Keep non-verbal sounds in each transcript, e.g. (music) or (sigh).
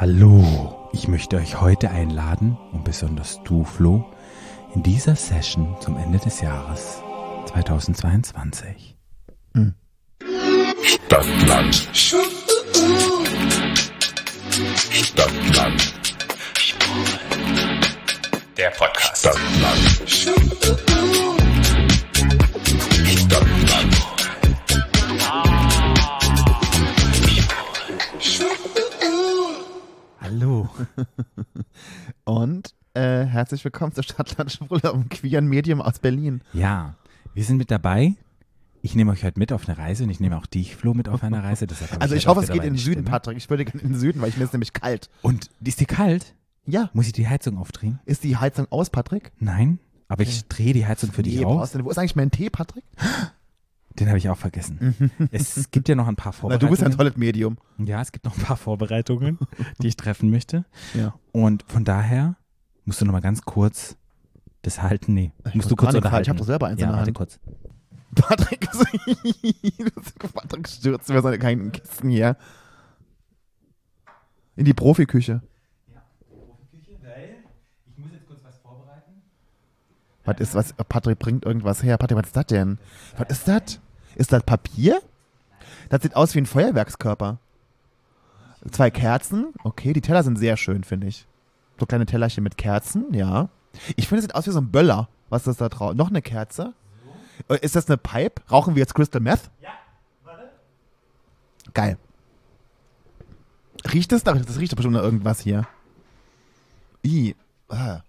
Hallo, ich möchte euch heute einladen und besonders du, Flo, in dieser Session zum Ende des Jahres 2022. Stadtland. Stadtland. Der Podcast. Stadtland. (laughs) Und äh, herzlich willkommen zur Stadtland Schwule, einem queeren Medium aus Berlin. Ja, wir sind mit dabei. Ich nehme euch heute mit auf eine Reise und ich nehme auch dich, Flo, mit auf eine Reise. Deshalb Also ich heute hoffe, es geht in den Süden. Patrick. Ich würde gerne in den Süden, weil ich mir ist nämlich kalt. Und ist dir kalt? Ja. Muss ich die Heizung aufdrehen? Ist die Heizung aus, Patrick? Nein, aber ich drehe die Heizung für dich Nee, auf. denn- Wo ist eigentlich mein Tee, Patrick? (gasps) Den habe ich auch vergessen. es gibt ja noch ein paar (laughs) Na, Vorbereitungen. du bist ein tolles Medium. Ja, es gibt noch ein paar Vorbereitungen, die ich treffen möchte. Ja. Und von daher musst du noch mal ganz kurz das halten. Nee, Ich musst muss du kurz unterhalten. halten, ich hab doch selber eins ja, in der Hand. kurz. Patrick, (laughs) Patrick stürzt mir seine kleinen Kisten hier. In die Profiküche. Ich muss jetzt kurz was vorbereiten. Was ist, was, Patrick bringt irgendwas her. Patrick, was ist das denn? Was ist das? Ist das Papier? Das sieht aus wie ein Feuerwerkskörper. Zwei Kerzen. Okay, die Teller sind sehr schön, finde ich. So kleine Tellerchen mit Kerzen, ja. Ich finde, es sieht aus wie so ein Böller. Was ist da drauf? Noch eine Kerze? Äh, Ist das eine Pipe? Rauchen wir jetzt Crystal Meth? Ja, warte. Geil. Riecht das da? Das riecht doch bestimmt nach irgendwas hier. I. Ah.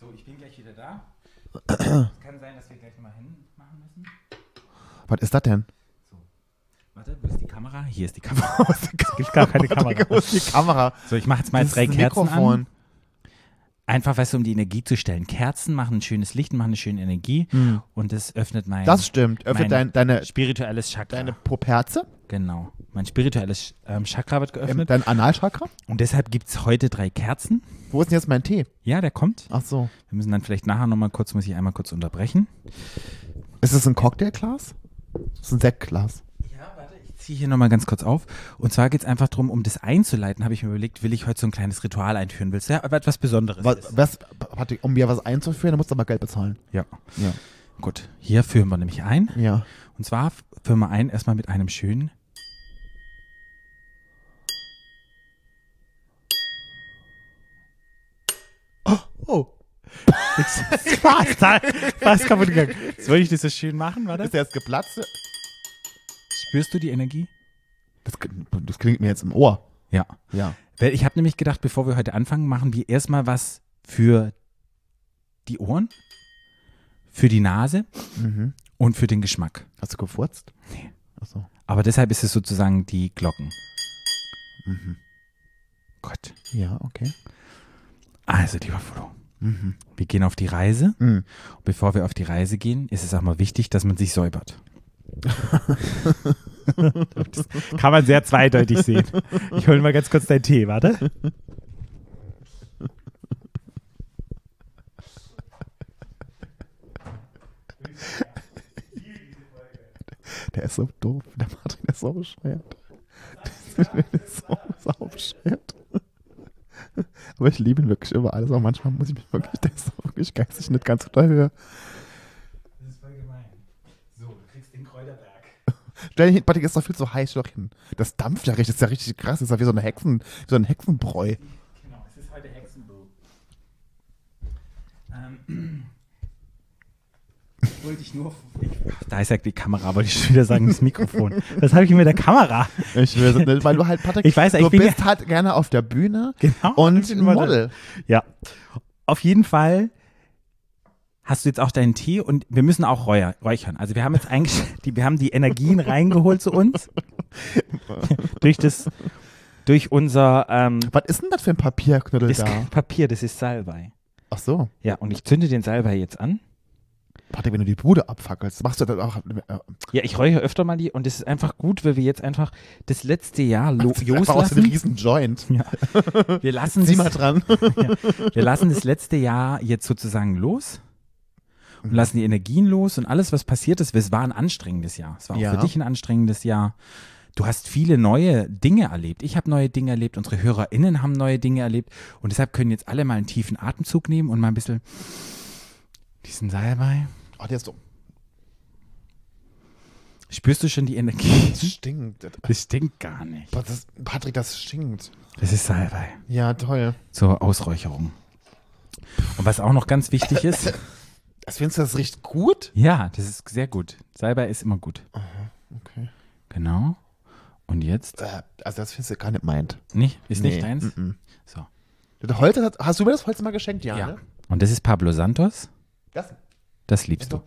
So, ich bin gleich wieder da. (clears throat) es kann sein, dass wir gleich mal hinmachen müssen. Was ist das denn? Warte, wo ist die Kamera? Hier ist die Kamera. (laughs) es gibt gar keine Kamera. Wo ist die Kamera? So, ich mache jetzt mal Das drei Kerzen Mikrofon. an. Einfach, weißt du, um die Energie zu stellen. Kerzen machen ein schönes Licht, machen eine schöne Energie und das öffnet mein Das stimmt. Öffnet mein dein, deine, spirituelles Chakra. deine Poperze, Genau. Mein spirituelles ähm, Chakra wird geöffnet. dein Analchakra. Und deshalb gibt es heute drei Kerzen. Wo ist denn jetzt mein Tee? Ja, der kommt. Ach so. Wir müssen dann vielleicht nachher nochmal kurz, muss ich einmal kurz unterbrechen. Ist es ein Cocktailglas? Das ist ein Sektglas. Ja, warte, ich ziehe hier nochmal ganz kurz auf. Und zwar geht es einfach darum, um das einzuleiten, habe ich mir überlegt, will ich heute so ein kleines Ritual einführen. Willst du ja etwas Besonderes? Was, was, Patrick, um mir was einzuführen, dann musst du aber Geld bezahlen. Ja. Ja. Gut, hier führen wir nämlich ein. Ja. Und zwar führen wir ein erstmal mit einem schönen. Fast, fast kaputt gegangen. Jetzt wollte ich das so schön machen, warte. Ist der jetzt geplatzt? Spürst du die Energie? Das, das klingt mir jetzt im Ohr. Ja. Ja. Weil ich habe nämlich gedacht, bevor wir heute anfangen, machen wir erstmal was für die Ohren, für die Nase Mhm. und für den Geschmack. Hast du gefurzt? Nee. Ach so. Aber deshalb ist es sozusagen die Glocken. Mhm. Gott. Ja, okay. Also, lieber Flo, Mhm. wir gehen auf die Reise. Mhm. Bevor wir auf die Reise gehen, ist es auch mal wichtig, dass man sich säubert. das (laughs) kann man sehr zweideutig sehen. Ich hole mal ganz kurz deinen Tee, warte. Der ist so doof. Der (laughs) der ist so bescheuert. Der ist so bescheuert. (laughs) Aber ich liebe ihn wirklich über alles. Aber manchmal muss ich mich wirklich, (laughs) der ist wirklich geistig nicht ganz auf der Höhe. Das ist voll gemein. So, du kriegst den Kräuterberg. (laughs) Stell dich hin, Patrick, ist doch viel zu heiß. Stell doch hin. Das dampft ja richtig. Das ist ja richtig krass. Das ist ja wie so, eine Hexen, wie so ein Hexenbräu. Genau, es ist heute Hexenbrew. Ähm, (clears throat) wollte ich nur. Ich, da ist ja die Kamera, wollte ich schon wieder sagen, das Mikrofon. Was habe ich mit der Kamera? Ich will nicht, weil du halt, Patrick, Ich weiß, ich du bin bist halt gerne auf der Bühne Genau. und ich Model. Ja. Auf jeden Fall hast du jetzt auch deinen Tee und wir müssen auch räuer, räuchern. Also wir haben jetzt eigentlich, (laughs) die, wir haben die Energien reingeholt zu uns. (laughs) durch das, durch unser ähm, Was ist denn das für ein Papierknüttel das da? Papier, das ist Salbei. Ach so. Ja, und ich zünde den Salbei jetzt an. Patrick, wenn du die Bude abfackelst, machst du das auch. Äh, Ja, ich räuche öfter mal die und es ist einfach gut, weil wir jetzt einfach das letzte Jahr lo- (laughs) einfach aus einem loslassen. riesen Joint. (laughs) Ja. Wir lassen Zieh mal das, dran. (laughs) wir lassen das letzte Jahr jetzt sozusagen los und lassen die Energien los und alles, was passiert ist, es war ein anstrengendes Jahr. Es war auch Ja. für dich ein anstrengendes Jahr. du hast viele neue Dinge erlebt. Ich habe neue Dinge erlebt, unsere HörerInnen haben neue Dinge erlebt und deshalb können jetzt alle mal einen tiefen Atemzug nehmen und mal ein bisschen diesen Salbei. Oh, der ist so. Spürst du schon die Energie? Das stinkt. (laughs) Das stinkt gar nicht. Das, Patrick, das stinkt. Das ist Salbei Ja, toll. zur Ausräucherung. Und was auch noch ganz wichtig ist, Das (laughs) findest du, das riecht gut? ja, das ist sehr gut. Salbei ist immer gut. Okay. Genau. Und jetzt? Äh, Also, das findest du gar nicht meint. Nicht? Ist nicht Nee, deins? mm-mm. So. Das Holz, hast du mir das Holz mal geschenkt? Ja. Ja. Ne? Und das ist Pablo Santos. Das, Das liebst du.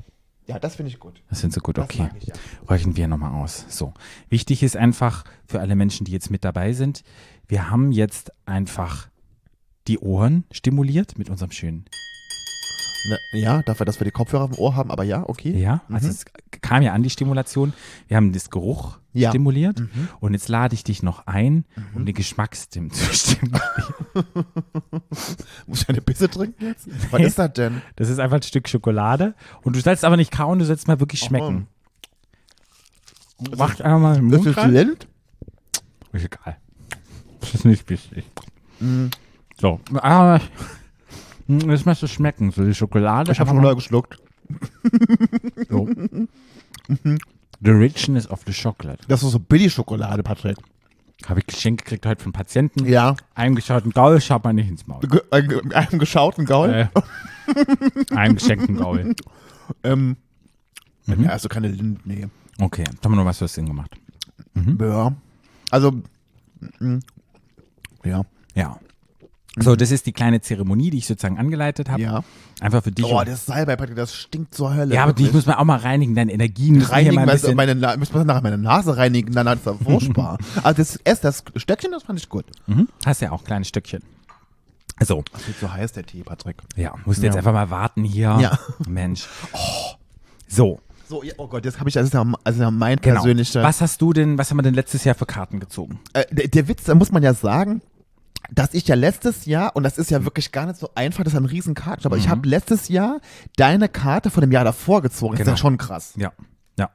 ja, das finde ich gut. Das findest du gut, Das okay. ich, ja. Räuchen wir nochmal aus. So. Wichtig ist einfach für alle Menschen, die jetzt mit dabei sind, wir haben jetzt einfach die Ohren stimuliert mit unserem schönen. Ne, ja, dafür, dass wir die Kopfhörer im Ohr haben, aber ja, okay. Ja, also es kam ja an die Stimulation. Wir haben das Geruch Ja. stimuliert Mhm. und jetzt lade ich dich noch ein, um den Geschmacksstim (laughs) zu stimulieren. (laughs) Muss ich eine Pisse trinken jetzt? Was ist das denn? Das ist einfach ein Stück Schokolade und du sollst aber nicht kauen, du sollst mal wirklich schmecken. Mach einfach mal Das Mund ist. Lind? Ist egal. Das ist nicht wichtig. Mhm. So, aber hm, das musst du schmecken, so die Schokolade. Ich habe neu geschluckt. (laughs) so. The richness of the chocolate. Das ist so Billig-Schokolade, Patrick. Habe ich geschenkt gekriegt heute von Patienten. Ja. Einem geschauten Gaul, schaut man nicht ins Maul. Ge äh, ge- einem geschauten Gaul. Äh, (laughs) einem geschenkten Gaul. Ähm, Mhm. Ja, also keine Lind, nee. Okay, jetzt haben wir noch was fürs Ding gemacht. Ja. Also, mm, ja. Ja. So, das ist die kleine Zeremonie, die ich sozusagen angeleitet habe. Ja. Einfach für dich. Oh, das Salbei, Patrick, das stinkt zur Hölle. ja, aber wirklich. muss man auch mal reinigen, deine Energien müssen reinigen, mal ein bisschen. meine, Na- müssen wir nachher meine Nase reinigen, dann hat es ja furchtbar. also das, erst das Stöckchen, das fand ich gut. Mhm. Hast ja auch kleine Stückchen. So, Das wird so heiß, der Tee, Patrick. ja, musst du jetzt Ja. einfach mal warten hier. Ja. Mensch. So, So, ja, oh Gott, jetzt habe ich, das ist ja, also ja mein genau. persönlicher. Was hast du denn, was haben wir denn letztes Jahr für Karten gezogen? Äh, der, der Witz, da muss man ja sagen, dass ich ja letztes Jahr, und das ist ja wirklich gar nicht so einfach, das ist ein riesen Karten, aber ich habe letztes Jahr deine Karte von dem Jahr davor gezogen. Das ist Genau. ja schon krass. Ja. Ja.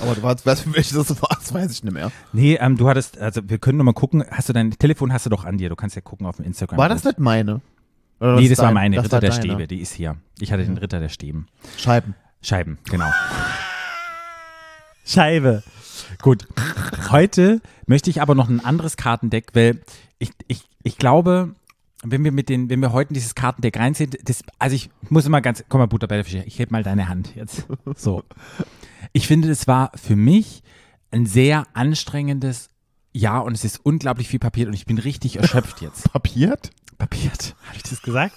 Aber du weißt, weißt, für welches das war, das weiß ich nicht mehr. Nee, ähm, du hattest, also wir können noch mal gucken, hast du dein Telefon hast du doch an dir, du kannst ja gucken auf dem Instagram. War das nicht meine? Oder Nee, das war meine, das Ritter war der deine? Stäbe, die ist hier. Ich hatte den Ritter der Stäben. Scheiben. Scheiben, genau. Scheibe. Gut. Heute möchte ich aber noch ein anderes Kartendeck, weil ich, ich, ich glaube, wenn wir mit den, wenn wir heute dieses Kartendeck reinziehen, das, also ich muss immer ganz, komm mal Butterbälle, ich heb mal deine Hand jetzt. So. Ich finde, das war für mich ein sehr anstrengendes Jahr und es ist unglaublich viel Papier und ich bin richtig erschöpft jetzt. (laughs) Papiert? Papiert. Habe ich das gesagt?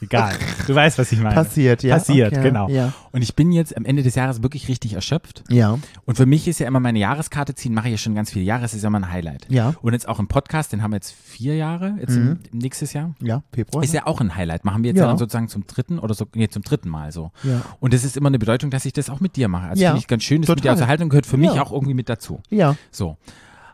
Egal. Du weißt, was ich meine. Passiert, ja. Passiert, Okay, genau. Ja. Und ich bin jetzt am Ende des Jahres wirklich richtig erschöpft. Ja. Und für mich ist ja immer meine Jahreskarte ziehen, mache ich ja schon ganz viele Jahre, es ist ja immer ein Highlight. Ja. Und jetzt auch im Podcast, den haben wir jetzt vier Jahre, jetzt im, im nächstes Jahr. Ja, Februar. Ist ja auch ein Highlight. Machen wir jetzt Ja. dann sozusagen zum dritten oder so, nee, zum dritten Mal so. Ja. Und das ist immer eine Bedeutung, dass ich das auch mit dir mache. Also Ja. finde ich ganz schön, das mit dir Total. Unterhaltung gehört für mich auch irgendwie mit dazu. ja. So.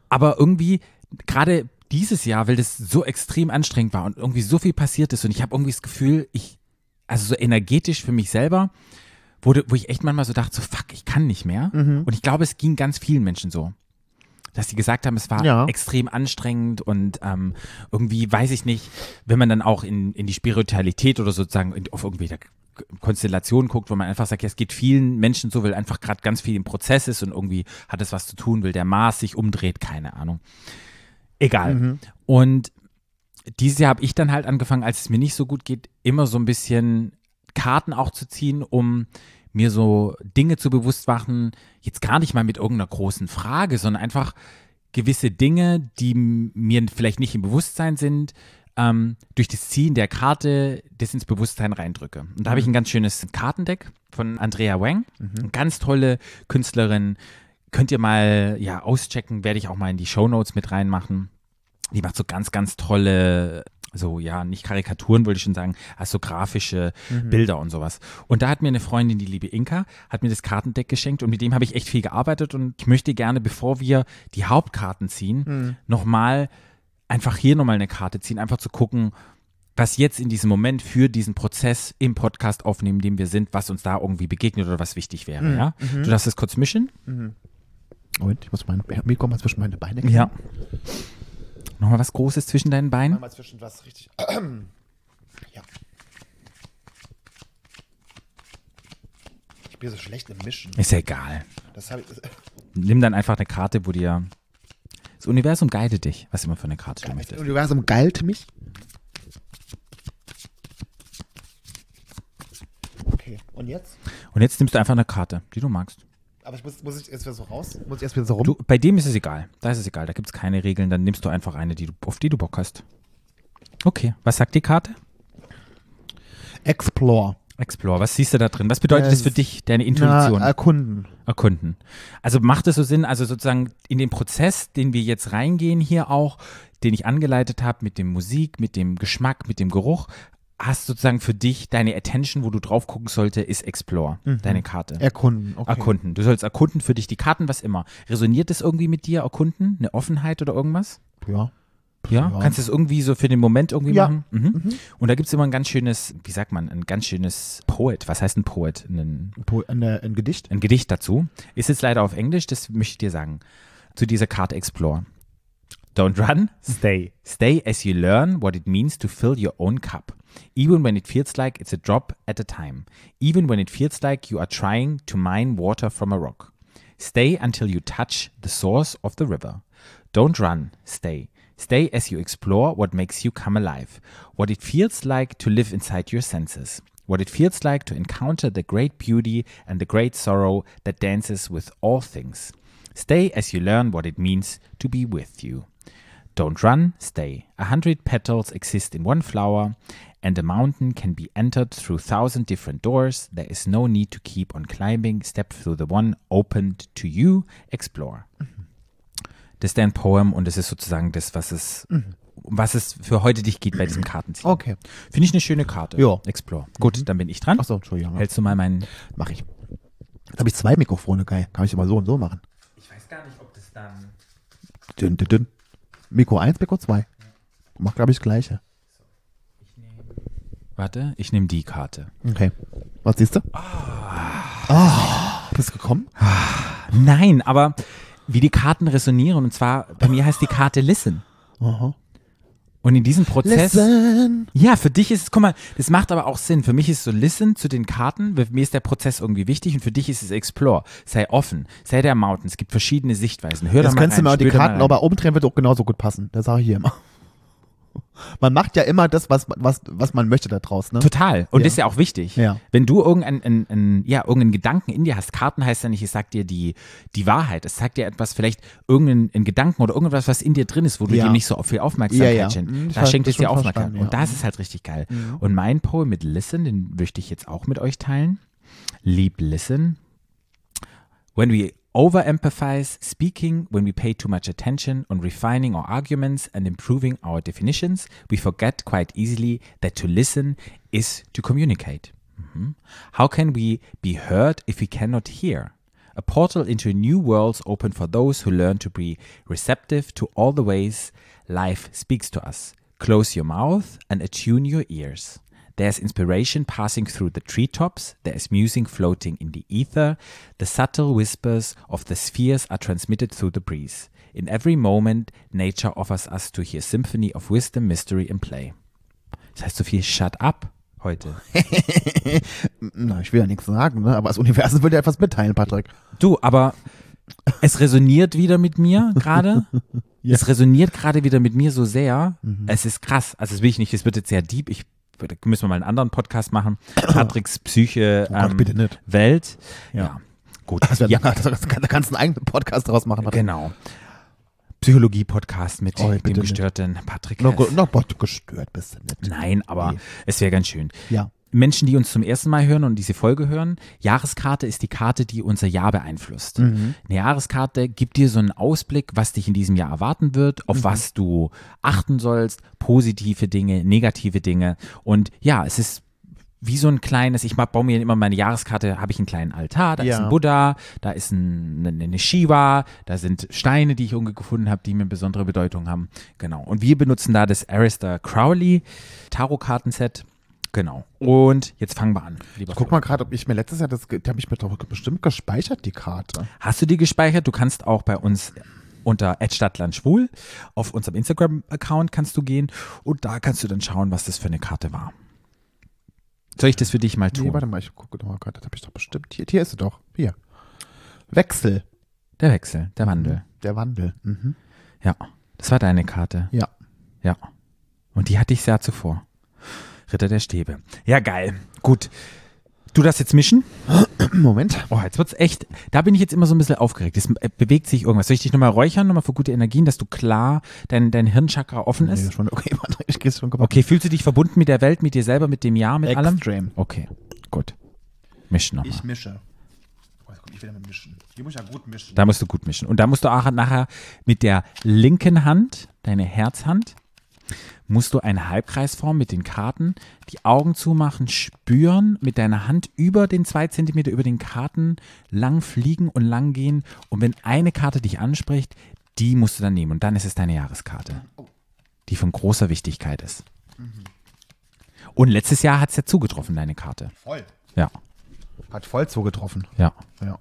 Aber irgendwie, gerade dieses Jahr, weil das so extrem anstrengend war und irgendwie so viel passiert ist und ich habe irgendwie das Gefühl, ich, also so energetisch für mich selber, wurde, wo ich echt manchmal so dachte, so fuck, ich kann nicht mehr. Mhm. Und ich glaube, es ging ganz vielen Menschen so. Dass die gesagt haben, es war Ja. extrem anstrengend und ähm, irgendwie, weiß ich nicht, wenn man dann auch in, in die Spiritualität oder sozusagen in, auf irgendwelche Konstellationen guckt, wo man einfach sagt, ja, es geht vielen Menschen so, weil einfach gerade ganz viel im Prozess ist und irgendwie hat es was zu tun, will der Mars sich umdreht, keine Ahnung. Egal. Und dieses Jahr habe ich dann halt angefangen, als es mir nicht so gut geht, immer so ein bisschen Karten auch zu ziehen, um mir so Dinge zu bewusst machen, jetzt gar nicht mal mit irgendeiner großen Frage, sondern einfach gewisse Dinge, die mir vielleicht nicht im Bewusstsein sind, ähm, durch das Ziehen der Karte das ins Bewusstsein reindrücke. Und da habe ich ein ganz schönes Kartendeck von Andrea Wang, eine ganz tolle Künstlerin. Könnt ihr mal ja auschecken, werde ich auch mal in die Shownotes mit reinmachen. Die macht so ganz, ganz tolle, so ja, nicht Karikaturen, wollte ich schon sagen, also so grafische Bilder und sowas. Und da hat mir eine Freundin, die liebe Inka, hat mir das Kartendeck geschenkt und mit dem habe ich echt viel gearbeitet und ich möchte gerne, bevor wir die Hauptkarten ziehen, nochmal einfach hier nochmal eine Karte ziehen, einfach zu gucken, was jetzt in diesem Moment für diesen Prozess im Podcast aufnehmen, in dem wir sind, was uns da irgendwie begegnet oder was wichtig wäre. Ja? Du darfst es kurz mischen. Moment, ich muss mein Mikro mal zwischen meine Beine Ja. Nochmal was Großes zwischen deinen Beinen? Mal zwischen was richtig. (clears throat) ja. Ich bin so schlecht im Mischen. Ist ja egal. Das ich. Nimm dann einfach eine Karte, wo dir. Das Universum guidet dich, was immer für eine Karte du Das möchtest. Universum geilt mich. Okay, und jetzt? Und jetzt nimmst du einfach eine Karte, die du magst. Aber ich muss, muss ich erst wieder so raus? Muss ich erst wieder so rum? Du, bei dem ist es egal. Da ist es egal. Da gibt es keine Regeln. Dann nimmst du einfach eine, die du, auf die du Bock hast. Okay. Was sagt die Karte? Explore. Explore. Was siehst du da drin? Was bedeutet das für dich, deine Intuition? Na, erkunden. erkunden. Also macht es so Sinn, also sozusagen in den Prozess, den wir jetzt reingehen hier auch, den ich angeleitet habe mit dem Musik, mit dem Geschmack, mit dem Geruch, hast sozusagen für dich deine Attention, wo du drauf gucken sollte, ist Explore, deine Karte. Erkunden. Okay. Erkunden. Du sollst erkunden für dich die Karten, was immer. Resoniert das irgendwie mit dir, erkunden? Eine Offenheit oder irgendwas? Ja. Ja? Ja. Kannst du es irgendwie so für den Moment irgendwie Ja. machen? Mhm. Und da gibt es immer ein ganz schönes, wie sagt man, ein ganz schönes Poet. Was heißt ein Poet? Ein, Po- äh, ein Gedicht. ein Gedicht dazu. Ist jetzt leider auf Englisch, das möchte ich dir sagen. Zu dieser Karte Explore. Don't run, stay. Stay as you learn what it means to fill your own cup. Even when it feels like it's a drop at a time. Even when it feels like you are trying to mine water from a rock. Stay until you touch the source of the river. Don't run, stay. Stay as you explore what makes you come alive. What it feels like to live inside your senses. What it feels like to encounter the great beauty and the great sorrow that dances with all things. Stay as you learn what it means to be with you. Don't run, stay. A hundred petals exist in one flower, and a mountain can be entered through thousand different doors. There is no need to keep on climbing. Step through the one opened to you. Explore. Das ist dein Poem und das ist sozusagen das, was es, um was es für heute dich geht bei diesem Kartenziehen. Okay. Finde ich eine schöne Karte. Ja. Explore. Gut, dann bin ich dran. Achso, Entschuldigung. Hältst du mal meinen. Mach ich. Jetzt habe ich zwei Mikrofone, geil. Kann ich immer so und so machen. Ich weiß gar nicht, ob das dann. Dünn, dünn, dünn. Mikro 1, Mikro 2. Mach, glaube ich, das gleiche. Warte, ich nehme die Karte. Okay. Was siehst du? Ah. bist du gekommen? Nein, aber wie die Karten resonieren, und zwar bei mir heißt die Karte Listen. Aha. Und in diesem Prozess. Listen. Ja, für dich ist es, guck mal, das macht aber auch Sinn. Für mich ist so Listen zu den Karten, für mir ist der Prozess irgendwie wichtig und für dich ist es Explore. Sei offen, sei der Mountain. Es gibt verschiedene Sichtweisen. Hör Jetzt doch mal kannst du rein, mal die da Karten mal aber umdrehen, wird auch genauso gut passen. Das sage ich hier immer. Man macht ja immer das, was, was, was man möchte da draus, ne? Total. Und Ja. das ist ja auch wichtig. Ja. Wenn du irgendeinen ein, ein, ja, irgendeinen Gedanken in dir hast, Karten heißt ja nicht, es sagt dir die, die Wahrheit. Es sagt dir etwas, vielleicht irgendeinen einen Gedanken oder irgendwas, was in dir drin ist, wo du Ja. dir nicht so viel Aufmerksamkeit Ja, schenkst. Mhm, ich Da schenkt das es dir Aufmerksamkeit. Und ja. Mhm. das ist halt richtig geil. Und mein Poem mit Listen, den möchte ich jetzt auch mit euch teilen. Lieb Listen. When we overempathize speaking, when we pay too much attention on refining our arguments and improving our definitions, we forget quite easily that to listen is to communicate. Mhm. How can we be heard if we cannot hear? A portal into new worlds open for those who learn to be receptive to all the ways life speaks to us. Close your mouth and attune your ears. There's inspiration passing through the treetops. There is music floating in the ether. The subtle whispers of the spheres are transmitted through the breeze. In every moment, nature offers us to hear symphony of wisdom, mystery and play. Das heißt so viel Shut up heute. (laughs) Na, ich will ja nichts sagen, ne? aber das Universum will dir etwas mitteilen, Patrick. Du, aber es resoniert wieder mit mir gerade. (laughs) Es resoniert gerade wieder mit mir so sehr. Es ist krass. Also das will ich nicht, es wird jetzt sehr deep. Ich müssen wir mal einen anderen Podcast machen. Patricks Psyche Oh Gott, ähm, bitte nicht. Welt. Ja. Ja. Gut. Das wär, ja, da kannst du einen eigenen Podcast draus machen. Patrick. genau. Psychologie-Podcast mit Oh, dem bitte nicht. gestörten Patrick. Na, na Gott, gestört bist du nicht. Nein, aber Nee. es wäre ganz schön. Ja. Menschen, die uns zum ersten Mal hören und diese Folge hören, Jahreskarte ist die Karte, die unser Jahr beeinflusst. Mhm. Eine Jahreskarte gibt dir so einen Ausblick, was dich in diesem Jahr erwarten wird, Mhm. auf was du achten sollst, positive Dinge, negative Dinge. Und ja, es ist wie so ein kleines, ich baue mir immer meine Jahreskarte, habe ich einen kleinen Altar, da ist Ja. ein Buddha, da ist ein, eine, Shiva, da sind Steine, die ich gefunden habe, die mir besondere Bedeutung haben. Genau. Und wir benutzen da das Arista Crowley Tarotkartenset Genau. Und jetzt fangen wir an. Lieber Guck Flo. mal gerade, ob ich mir letztes Jahr das, die habe ich mir doch bestimmt gespeichert, die Karte. Hast du die gespeichert? Du kannst auch bei uns unter @stadtlandschwul auf unserem Instagram-Account kannst du gehen und da kannst du dann schauen, was das für eine Karte war. Soll ich das für dich mal tun? Nee, warte mal, ich gucke doch mal gerade, das habe ich doch bestimmt. Hier, hier ist sie doch. Hier. Wechsel. der Wechsel, der Wandel. Der Wandel. Mhm. Ja, das war deine Karte. Ja. Ja. Und die hatte ich sehr zuvor. Ritter der Stäbe. Ja, geil. Gut. Du darfst jetzt mischen. (clears throat) Moment. Oh, jetzt wird's echt. Da bin ich jetzt immer so ein bisschen aufgeregt. Es äh, bewegt sich irgendwas. Soll ich dich nochmal räuchern, nochmal für gute Energien, dass du klar dein, dein Hirnchakra offen Nee, ist? schon, okay, (laughs) warte, ich gehe schon kaputt. Okay, fühlst du dich verbunden mit der Welt, mit dir selber, mit dem Jahr, mit allem? Extreme. Okay, gut. Mischen nochmal. Ich mische. Oh, jetzt komm ich wieder mit mischen. Hier muss ich ja gut mischen. Da musst du gut mischen. Und da musst du auch nachher mit der linken Hand, deine Herzhand, musst du einen Halbkreis formen mit den Karten, die Augen zumachen, spüren, mit deiner Hand über den zwei Zentimeter über den Karten lang fliegen und lang gehen. Und wenn eine Karte dich anspricht, die musst du dann nehmen. Und dann ist es deine Jahreskarte, die von großer Wichtigkeit ist. Und letztes Jahr hat es ja zugetroffen, deine Karte. Voll. Ja, Hat voll zugetroffen. ja. Ja.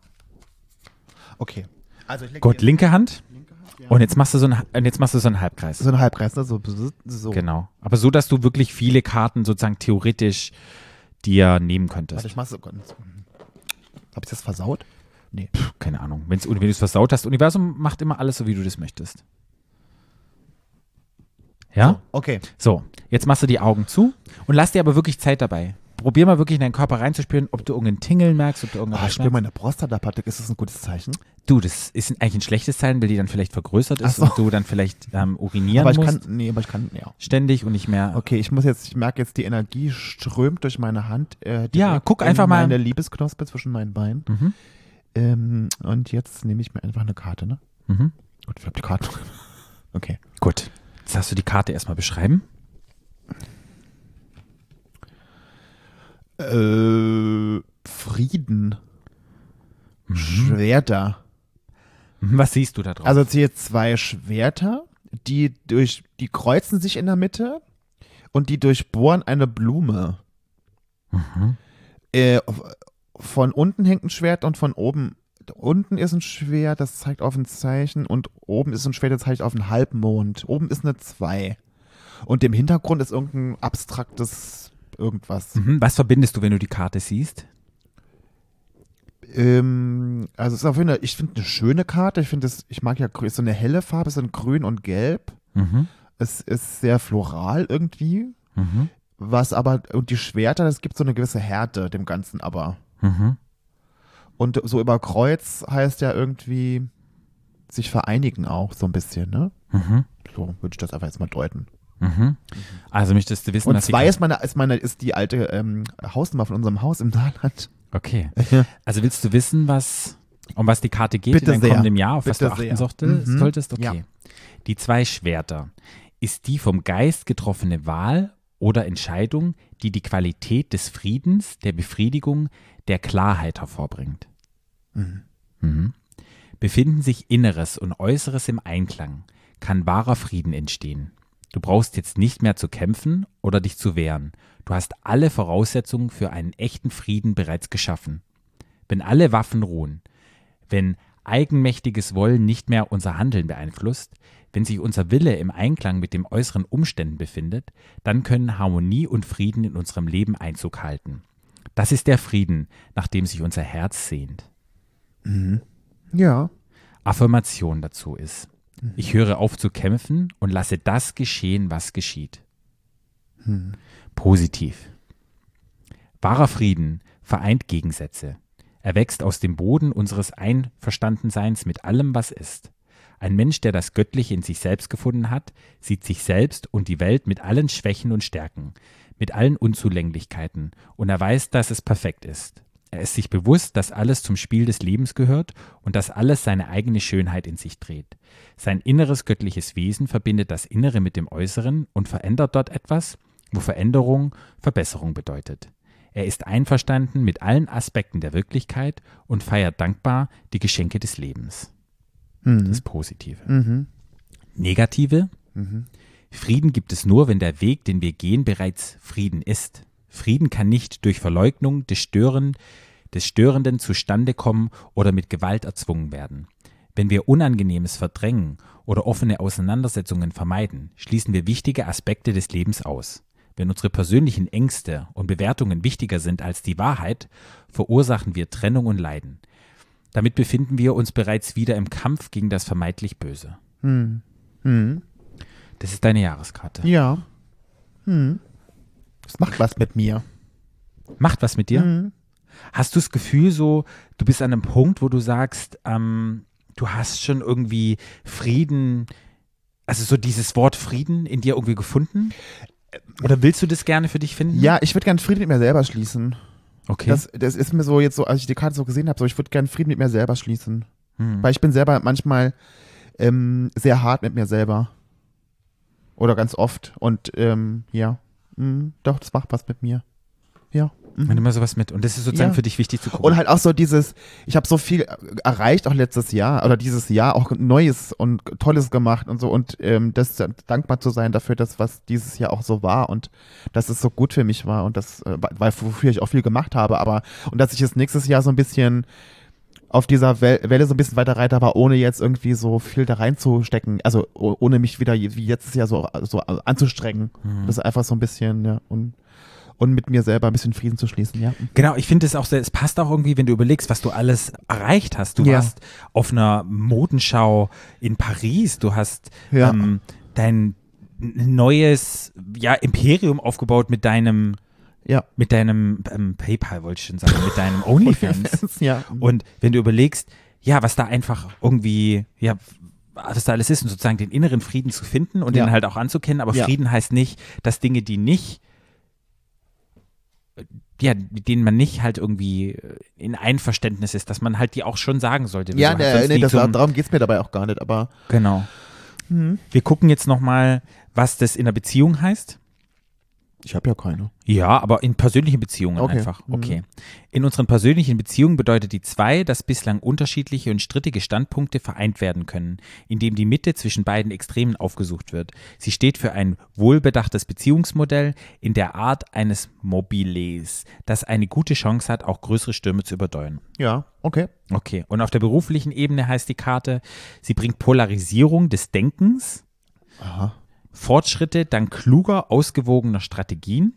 Okay. Also Gut, linke Hand. Und jetzt machst du so einen, jetzt machst du so einen Halbkreis. so ein Halbkreis, ne? So, so. Genau. Aber so, dass du wirklich viele Karten sozusagen theoretisch dir nehmen Warte, könntest. ich mach so. Habe ich das versaut? Nee. Keine Ahnung. Wenn's, wenn du es versaut hast, Universum macht immer alles so, wie du das möchtest. Ja? Okay. So, jetzt machst du die Augen zu und lass dir aber wirklich Zeit dabei. Probier mal wirklich in deinen Körper reinzuspüren, ob du irgendeinen Tingeln merkst, ob du irgendwas ich spüre meine Prostata, Patrick. Ist das ein gutes Zeichen? Du, das ist eigentlich ein schlechtes Zeichen, weil die dann vielleicht vergrößert ist so. und du dann vielleicht ähm, urinieren aber ich musst. kann. Nee, aber ich kann. Ja. ständig und nicht mehr. Okay, ich muss jetzt, ich merke jetzt, die Energie strömt durch meine Hand. Äh, Ja, guck in einfach mal. Meine Liebesknospe zwischen meinen Beinen. Mhm. Ähm, und jetzt nehme ich mir einfach eine Karte, ne? Mhm. Gut, ich habe die Karte. (laughs) Okay. Gut. Jetzt darfst du die Karte erstmal beschreiben. Äh, Frieden. Schwerter. Mhm, Was siehst du da drauf? Also hier zwei Schwerter, die durch, die kreuzen sich in der Mitte und die durchbohren eine Blume. Mhm. Äh, von unten hängt ein Schwert und von oben. Unten ist ein Schwert, das zeigt auf ein Zeichen und oben ist ein Schwert, das zeigt auf einen Halbmond. Oben ist eine 2. Und im Hintergrund ist irgendein abstraktes irgendwas. Mhm. Was verbindest du, wenn du die Karte siehst? Ähm, also es ist auf jeden Fall, ich finde eine schöne Karte. Ich finde es, ich mag ja so eine helle Farbe, so ein Grün und Gelb. Mhm. Es ist sehr floral irgendwie. Mhm. Was aber, und die Schwerter, das gibt so eine gewisse Härte dem Ganzen aber. Mhm. Und so über Kreuz heißt ja irgendwie sich vereinigen auch so ein bisschen, ne? Mhm. So würde ich das einfach jetzt mal deuten. Mhm. Also möchtest du wissen, Und was zwei ist meine, ist meine, ist die alte ähm, Hausnummer von unserem Haus im Saarland. Okay. Ja. Also willst du wissen, was um was die Karte geht Bitte in sehr. kommenden Jahr, auf was Bitte du achten sehr. sollte, Mhm. solltest? Okay. Ja. Die zwei Schwerter. Ist die vom Geist getroffene Wahl oder Entscheidung, die die Qualität des Friedens, der Befriedigung, der Klarheit hervorbringt? Mhm. Befinden sich Inneres und Äußeres im Einklang, kann wahrer Frieden entstehen. Du brauchst jetzt nicht mehr zu kämpfen oder dich zu wehren. Du hast alle Voraussetzungen für einen echten Frieden bereits geschaffen. Wenn alle Waffen ruhen, wenn eigenmächtiges Wollen nicht mehr unser Handeln beeinflusst, wenn sich unser Wille im Einklang mit den äußeren Umständen befindet, dann können Harmonie und Frieden in unserem Leben Einzug halten. Das ist der Frieden, nach dem sich unser Herz sehnt. Ja. Affirmation dazu ist, ich höre auf zu kämpfen und lasse das geschehen, was geschieht. Positiv. Wahrer Frieden vereint Gegensätze. Er wächst aus dem Boden unseres Einverstandenseins mit allem, was ist. Ein Mensch, der das Göttliche in sich selbst gefunden hat, sieht sich selbst und die Welt mit allen Schwächen und Stärken, mit allen Unzulänglichkeiten, und er weiß, dass es perfekt ist. Er ist sich bewusst, dass alles zum Spiel des Lebens gehört und dass alles seine eigene Schönheit in sich dreht. Sein inneres göttliches Wesen verbindet das Innere mit dem Äußeren und verändert dort etwas, wo Veränderung Verbesserung bedeutet. Er ist einverstanden mit allen Aspekten der Wirklichkeit und feiert dankbar die Geschenke des Lebens. Das Positive. Mhm. Negative. Frieden gibt es nur, wenn der Weg, den wir gehen, bereits Frieden ist. Frieden kann nicht durch Verleugnung des, Stören, des Störenden zustande kommen oder mit Gewalt erzwungen werden. Wenn wir Unangenehmes verdrängen oder offene Auseinandersetzungen vermeiden, schließen wir wichtige Aspekte des Lebens aus. Wenn unsere persönlichen Ängste und Bewertungen wichtiger sind als die Wahrheit, verursachen wir Trennung und Leiden. Damit befinden wir uns bereits wieder im Kampf gegen das vermeintlich Böse. Hm. Hm. Das ist deine Jahreskarte. Ja. Hm. Das macht was mit mir. Macht was mit dir? Hm. Hast du das Gefühl so, du bist an einem Punkt, wo du sagst, ähm, du hast schon irgendwie Frieden, also so dieses Wort Frieden in dir irgendwie gefunden? Oder willst du das gerne für dich finden? Ja, ich würde gerne Frieden mit mir selber schließen. Okay. Das, das ist mir so jetzt so, als ich die Karte so gesehen habe, so ich würde gerne Frieden mit mir selber schließen. Hm. Weil ich bin selber manchmal ähm, sehr hart mit mir selber. Oder ganz oft. Und ähm, ja, mhm, doch, das macht was mit mir. Ja. mhm. Nimm mal sowas mit. Und das ist sozusagen Ja. für dich wichtig zu gucken. Und halt auch so dieses, ich habe so viel erreicht, auch letztes Jahr oder dieses Jahr auch Neues und Tolles gemacht und so und ähm, das dankbar zu sein dafür, dass was dieses Jahr auch so war und dass es so gut für mich war und das, äh, weil wofür ich auch viel gemacht habe, aber und dass ich es nächstes Jahr so ein bisschen auf dieser Wel Welle so ein bisschen weiter reite, aber ohne jetzt irgendwie so viel da reinzustecken, also oh- ohne mich wieder wie letztes Jahr so, so anzustrengen. Mhm. Das ist einfach so ein bisschen, ja, und, und mit mir selber ein bisschen Frieden zu schließen, ja. Genau, ich finde es auch sehr, es passt auch irgendwie, wenn du überlegst, was du alles erreicht hast. Du Ja. warst auf einer Modenschau in Paris, du hast Ja. ähm, dein neues ja, Imperium aufgebaut mit deinem, Ja. mit deinem ähm, PayPal, wollte ich schon sagen, mit deinem (laughs) OnlyFans. ja. Und wenn du überlegst, ja, was da einfach irgendwie, ja, was da alles ist und sozusagen den inneren Frieden zu finden und Ja. den halt auch anzukennen, aber Ja. Frieden heißt nicht, dass Dinge, die nicht, ja, mit denen man nicht halt irgendwie äh, in Einverständnis ist, dass man halt die auch schon sagen sollte. Ja, Wieso halt nee, das, zum- darum geht es mir dabei auch gar nicht, aber Genau. Wir gucken jetzt nochmal, was das in einer Beziehung heißt. Ich habe ja keine. Ja, aber in persönlichen Beziehungen Okay. einfach. Mhm. Okay. In unseren persönlichen Beziehungen bedeutet die zwei, dass bislang unterschiedliche und strittige Standpunkte vereint werden können, indem die Mitte zwischen beiden Extremen aufgesucht wird. Sie steht für ein wohlbedachtes Beziehungsmodell in der Art eines Mobiles, das eine gute Chance hat, auch größere Stürme zu überdauern. Ja, okay. Okay. Und auf der beruflichen Ebene heißt die Karte, sie bringt Polarisierung des Denkens, Aha. Fortschritte dank kluger, ausgewogener Strategien.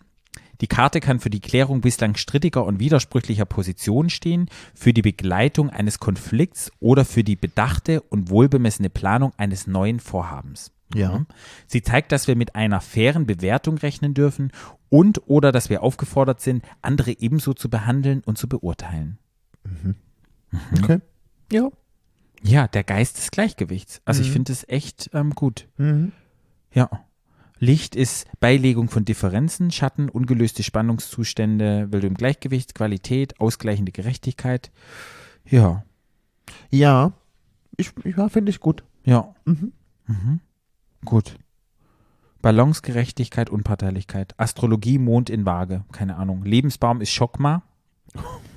Die Karte kann für die Klärung bislang strittiger und widersprüchlicher Positionen stehen, für die Begleitung eines Konflikts oder für die bedachte und wohlbemessene Planung eines neuen Vorhabens. Ja. Mhm. Sie zeigt, dass wir mit einer fairen Bewertung rechnen dürfen und oder dass wir aufgefordert sind, andere ebenso zu behandeln und zu beurteilen. Mhm. Okay. Ja. Ja, der Geist des Gleichgewichts. Also ich Mhm. finde es echt ähm, gut. Mhm. Ja. Licht ist Beilegung von Differenzen, Schatten, ungelöste Spannungszustände, im Gleichgewicht, Qualität, ausgleichende Gerechtigkeit. Ja, Ja. Ich, ja, finde ich gut. ja. Mhm. Mhm. Gut. Balance, Gerechtigkeit, Unparteilichkeit. Astrologie, Mond in Waage. Keine Ahnung. Lebensbaum ist Schockma.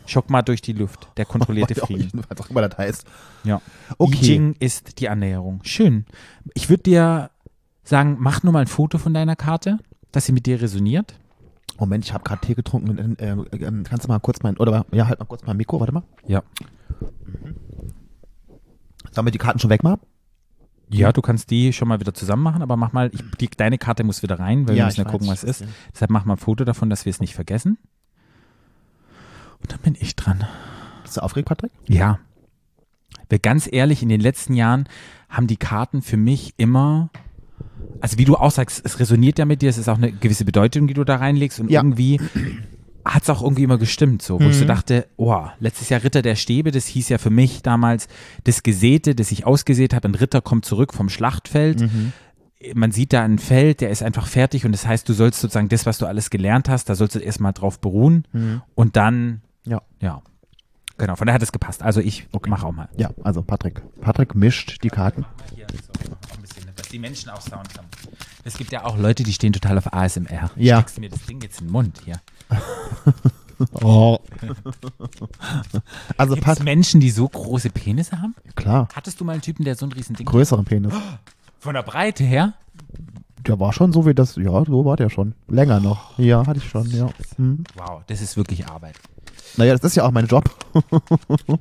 Schockma durch die Luft. Der kontrollierte (laughs) Weiß Frieden. nicht, Was auch immer das heißt. Ja. Okay. I Ching ist die Annäherung. Schön. Ich würde dir sagen, mach nur mal ein Foto von deiner Karte, dass sie mit dir resoniert. Moment, ich habe gerade Tee getrunken. Äh, äh, äh, kannst du mal kurz mein, oder ja, halt mal kurz mein Mikro, warte mal. Ja. Sollen wir die Karten schon wegmachen? Ja, du kannst die schon mal wieder zusammen machen, aber mach mal, ich, die, deine Karte muss wieder rein, weil wir müssen ja gucken, was ist. ja. Deshalb mach mal ein Foto davon, dass wir es nicht vergessen. Und dann bin ich dran. Bist du aufgeregt, Patrick? Ja. Wer ganz ehrlich, in den letzten Jahren haben die Karten für mich immer, also wie du auch sagst, es resoniert ja mit dir, es ist auch eine gewisse Bedeutung, die du da reinlegst und Ja. irgendwie hat es auch irgendwie immer gestimmt, so, wo ich so Mhm. dachte, oh, letztes Jahr Ritter der Stäbe, das hieß ja für mich damals das Gesäte, das ich ausgesät habe, ein Ritter kommt zurück vom Schlachtfeld. Mhm. Man sieht da ein Feld, der ist einfach fertig und das heißt, du sollst sozusagen das, was du alles gelernt hast, da sollst du erstmal drauf beruhen Mhm. und dann, Ja. ja. Genau, von daher hat es gepasst. Also ich mache auch mal. Ja, also Patrick. Patrick mischt die Karten. Hier, die Menschen auch Sound haben. Es gibt ja auch Leute, die stehen total auf ASMR. Ja. Steckst du mir das Ding jetzt in den Mund hier. (laughs) Oh. (laughs) also Gibt es Pat Menschen, die so große Penisse haben? klar, Hattest du mal einen Typen, der so ein riesen Ding größeren Penis. (gasps) Von der Breite her? Der war schon so wie das, ja, so war der schon. Länger noch. Ja, hatte ich schon, ja. Hm. Wow, das ist wirklich Arbeit. Naja, das ist ja auch mein Job. (laughs)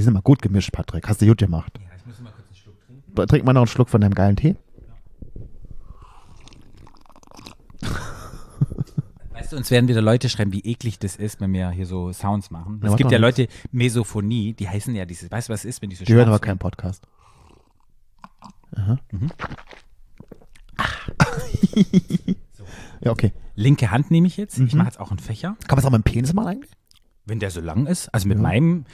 Die sind mal gut gemischt, Patrick. Hast du gut gemacht. Ja, ich muss mal kurz einen Schluck trinken. Trink mal noch einen Schluck von deinem geilen Tee. Weißt du, uns werden wieder Leute schreiben, wie eklig das ist, wenn wir hier so Sounds machen. Ja, es gibt ja. Leute, Mesophonie, die heißen ja dieses, weißt du, was es ist, wenn die so Die hören aber keinen Podcast. Aha. (laughs) ja, okay. Linke Hand nehme ich jetzt. Ich Mhm. mache jetzt auch einen Fächer. Kann man es auch mit dem Penis machen eigentlich? Wenn der so lang ist, also mit Ja. meinem,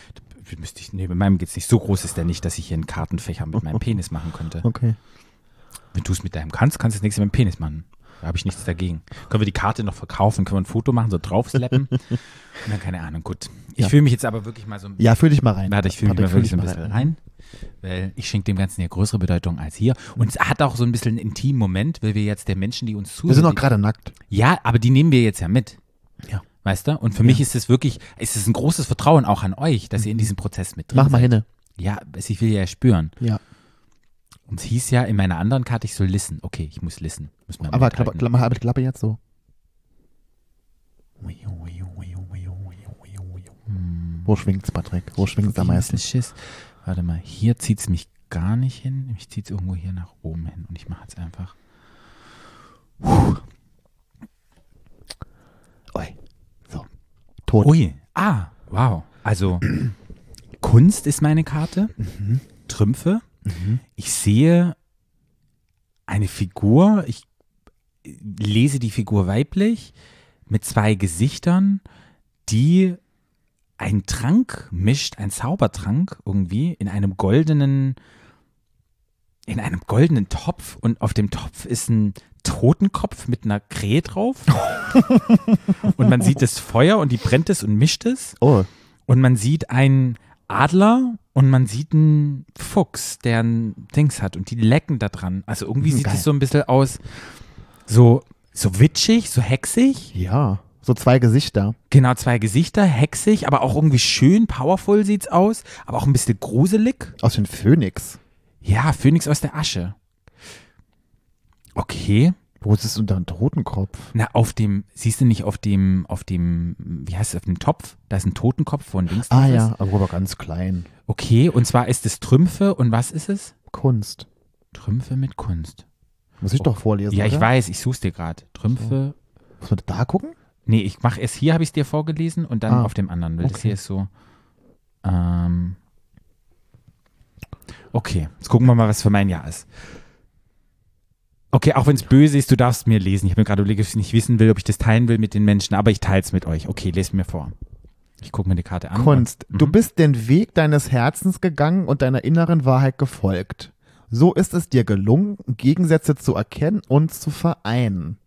müsste ich, nee, mit meinem geht's nicht. So groß ist der nicht, dass ich hier einen Kartenfächer mit meinem (laughs) Penis machen könnte. Okay. Wenn du es mit deinem kannst, kannst du das nächste mit dem Penis machen. Da habe ich nichts dagegen. Können wir die Karte noch verkaufen, können wir ein Foto machen, so draufslappen. (laughs) Und dann keine Ahnung, gut. Ich Ja. fühle mich jetzt aber wirklich mal so ein Ja, fühl dich mal rein. Warte, ich fühle mich mal wirklich so ein bisschen mal rein. Weil ich schenke dem Ganzen ja größere Bedeutung als hier. Und es hat auch so ein bisschen einen intimen Moment, weil wir jetzt der Menschen, die uns zuhören. Wir sind die- gerade nackt. Ja, aber die nehmen wir jetzt ja mit. Ja. Weißt du? Und für mich ist es wirklich, ist es ein großes Vertrauen auch an euch, dass ihr in diesem Prozess mit drin Mach mal seid. hinne. Ja, ich will ja spüren. Ja. Und es hieß ja in meiner anderen Karte, ich soll listen. Okay, ich muss listen. Muss man Aber. Klappe, Klappe, die Klappe jetzt so. Wo schwingt's, Patrick? Wo schwingt's am meisten? Schiss. Warte mal, hier zieht es mich gar nicht hin. Ich ziehe es irgendwo hier nach oben hin und ich mache jetzt einfach. So. Tot. Ui, ah, wow. Also (clears throat) Kunst ist meine Karte. Mhm. Trümpfe. Ich sehe eine Figur. Ich lese die Figur weiblich mit zwei Gesichtern, die einen Trank mischt, einen Zaubertrank irgendwie in einem goldenen in einem goldenen Topf und auf dem Topf ist ein Totenkopf mit einer Krähe drauf. (laughs) und man sieht das Feuer und die brennt es und mischt es. Oh, Und man sieht einen Adler und man sieht einen Fuchs, der ein Dings hat und die lecken da dran. Also irgendwie Mhm, sieht es so ein bisschen aus, so, so witschig, so hexig. ja. So zwei Gesichter. Genau, zwei Gesichter, hexig, aber auch irgendwie schön, powerful sieht's aus, aber auch ein bisschen gruselig. Aus dem Phönix. Ja, Phönix aus der Asche. Okay. Wo ist es unter einem Totenkopf? Na, auf dem, siehst du nicht auf dem, auf dem, wie heißt es, auf dem Topf? Da ist ein Totenkopf von Dings. Ah ja, ist. aber ganz klein. Okay, und zwar ist es Trümpfe und was ist es? Kunst. Trümpfe mit Kunst. Muss ich doch vorlesen. Ja, ich oder? weiß, ich such's dir gerade. Trümpfe. Muss man da gucken? Nee, ich mache es hier, habe ich es dir vorgelesen und dann Ah, auf dem anderen. Das okay. hier ist so. Ähm, okay, jetzt gucken wir mal, was für mein Jahr ist. Okay, auch wenn es böse ist, du darfst mir lesen. Ich habe mir gerade überlegt, ob ich nicht wissen will, ob ich das teilen will mit den Menschen, aber ich teile es mit euch. Okay, lest mir vor. Ich gucke mir die Karte an. Kunst. Du Mhm. bist den Weg deines Herzens gegangen und deiner inneren Wahrheit gefolgt. So ist es dir gelungen, Gegensätze zu erkennen und zu vereinen.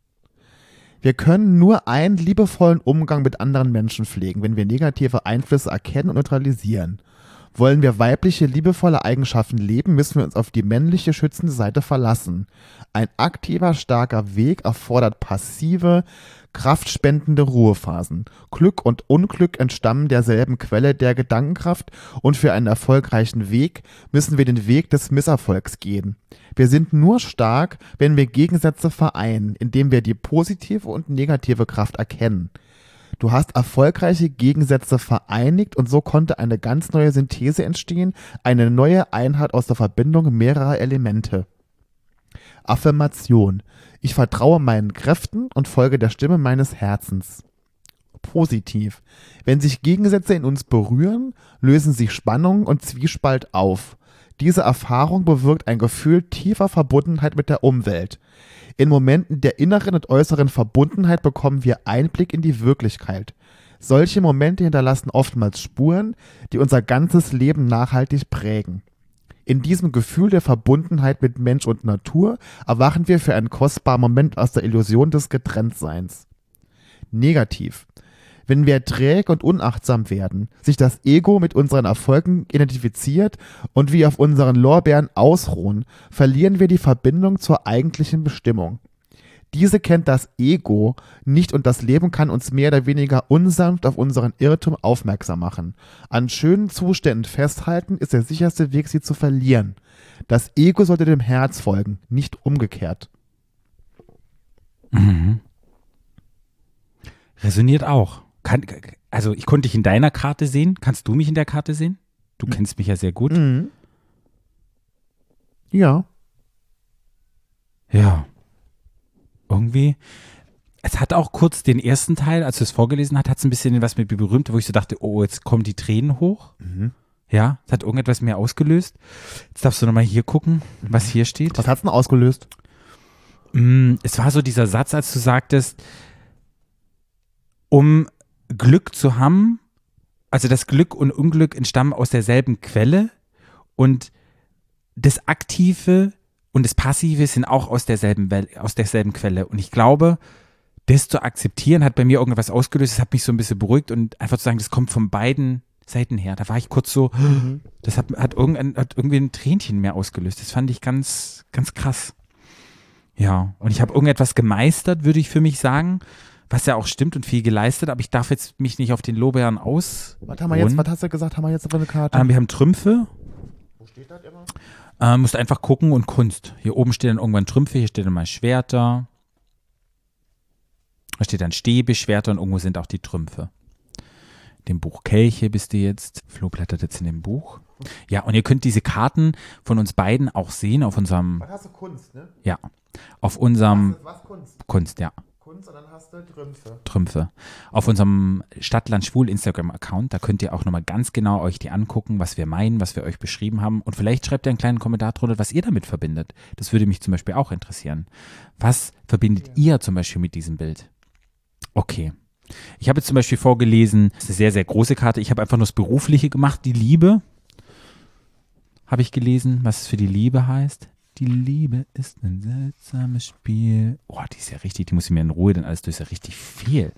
Wir können nur einen liebevollen Umgang mit anderen Menschen pflegen, wenn wir negative Einflüsse erkennen und neutralisieren. Wollen wir weibliche, liebevolle Eigenschaften leben, müssen wir uns auf die männliche, schützende Seite verlassen. Ein aktiver, starker Weg erfordert passive, kraftspendende Ruhephasen. Glück und Unglück entstammen derselben Quelle der Gedankenkraft und für einen erfolgreichen Weg müssen wir den Weg des Misserfolgs gehen. Wir sind nur stark, wenn wir Gegensätze vereinen, indem wir die positive und negative Kraft erkennen. Du hast erfolgreiche Gegensätze vereinigt und so konnte eine ganz neue Synthese entstehen, eine neue Einheit aus der Verbindung mehrerer Elemente. Affirmation. Ich vertraue meinen Kräften und folge der Stimme meines Herzens. Positiv. Wenn sich Gegensätze in uns berühren, lösen sich Spannung und Zwiespalt auf. Diese Erfahrung bewirkt ein Gefühl tiefer Verbundenheit mit der Umwelt. In Momenten der inneren und äußeren Verbundenheit bekommen wir Einblick in die Wirklichkeit. Solche Momente hinterlassen oftmals Spuren, die unser ganzes Leben nachhaltig prägen. In diesem Gefühl der Verbundenheit mit Mensch und Natur erwachen wir für einen kostbaren Moment aus der Illusion des Getrenntseins. Negativ. Wenn wir träge und unachtsam werden, sich das Ego mit unseren Erfolgen identifiziert und wir auf unseren Lorbeeren ausruhen, verlieren wir die Verbindung zur eigentlichen Bestimmung. Diese kennt das Ego nicht und das Leben kann uns mehr oder weniger unsanft auf unseren Irrtum aufmerksam machen. An schönen Zuständen festhalten ist der sicherste Weg, sie zu verlieren. Das Ego sollte dem Herz folgen, nicht umgekehrt. Mhm. Resoniert auch. Kann, also ich konnte dich in deiner Karte sehen. Kannst du mich in der Karte sehen? Du kennst mich ja sehr gut. Mhm. Ja. Ja. Irgendwie. Es hat auch kurz den ersten Teil, als du es vorgelesen hast, hat es ein bisschen was mit mir berühmt, wo ich so dachte, oh, jetzt kommen die Tränen hoch. Mhm. Ja, es hat irgendetwas mehr ausgelöst. Jetzt darfst du nochmal hier gucken, was hier steht. Was hat's denn ausgelöst? Mm, es war so dieser Satz, als du sagtest, um Glück zu haben, also das Glück und Unglück entstammen aus derselben Quelle und das Aktive und das Passive sind auch aus derselben, aus derselben Quelle. Und ich glaube, das zu akzeptieren hat bei mir irgendwas ausgelöst, das hat mich so ein bisschen beruhigt und einfach zu sagen, das kommt von beiden Seiten her. Da war ich kurz so, das hat, hat, irgendein, hat irgendwie ein Tränchen mehr ausgelöst. Das fand ich ganz, ganz krass. Ja, und ich habe irgendetwas gemeistert, würde ich für mich sagen, was ja auch stimmt und viel geleistet, aber ich darf jetzt mich nicht auf den Lorbeeren aus. Was haben wir jetzt, was hast du gesagt, haben wir jetzt eine Karte? Ähm, wir haben Trümpfe, Wo steht das immer? ähm, musst einfach gucken und Kunst. Hier oben stehen dann irgendwann Trümpfe, hier stehen dann mal Schwerter. Da steht dann Stäbe, Schwerter und irgendwo sind auch die Trümpfe. Dem Buch Kelche bist du jetzt. Flo blättert jetzt in dem Buch. Ja, und ihr könnt diese Karten von uns beiden auch sehen auf unserem, Was hast du Kunst, ne? ja, auf unserem Was Kunst? Kunst, ja. Kunst und dann hast du Trümpfe. Trümpfe. Auf unserem Stadtland Schwul Instagram-Account, da könnt ihr auch nochmal ganz genau euch die angucken, was wir meinen, was wir euch beschrieben haben. Und vielleicht schreibt ihr einen kleinen Kommentar drunter, was ihr damit verbindet. Das würde mich zum Beispiel auch interessieren. Was verbindet ihr zum Beispiel mit diesem Bild? Okay. Ich habe jetzt zum Beispiel vorgelesen, das ist eine sehr, sehr große Karte. Ich habe einfach nur das Berufliche gemacht, die Liebe. Habe ich gelesen, was es für die Liebe heißt. Die Liebe ist ein seltsames Spiel. Oh, die ist ja richtig, die muss ich mir in Ruhe dann alles durch, ist ja richtig viel.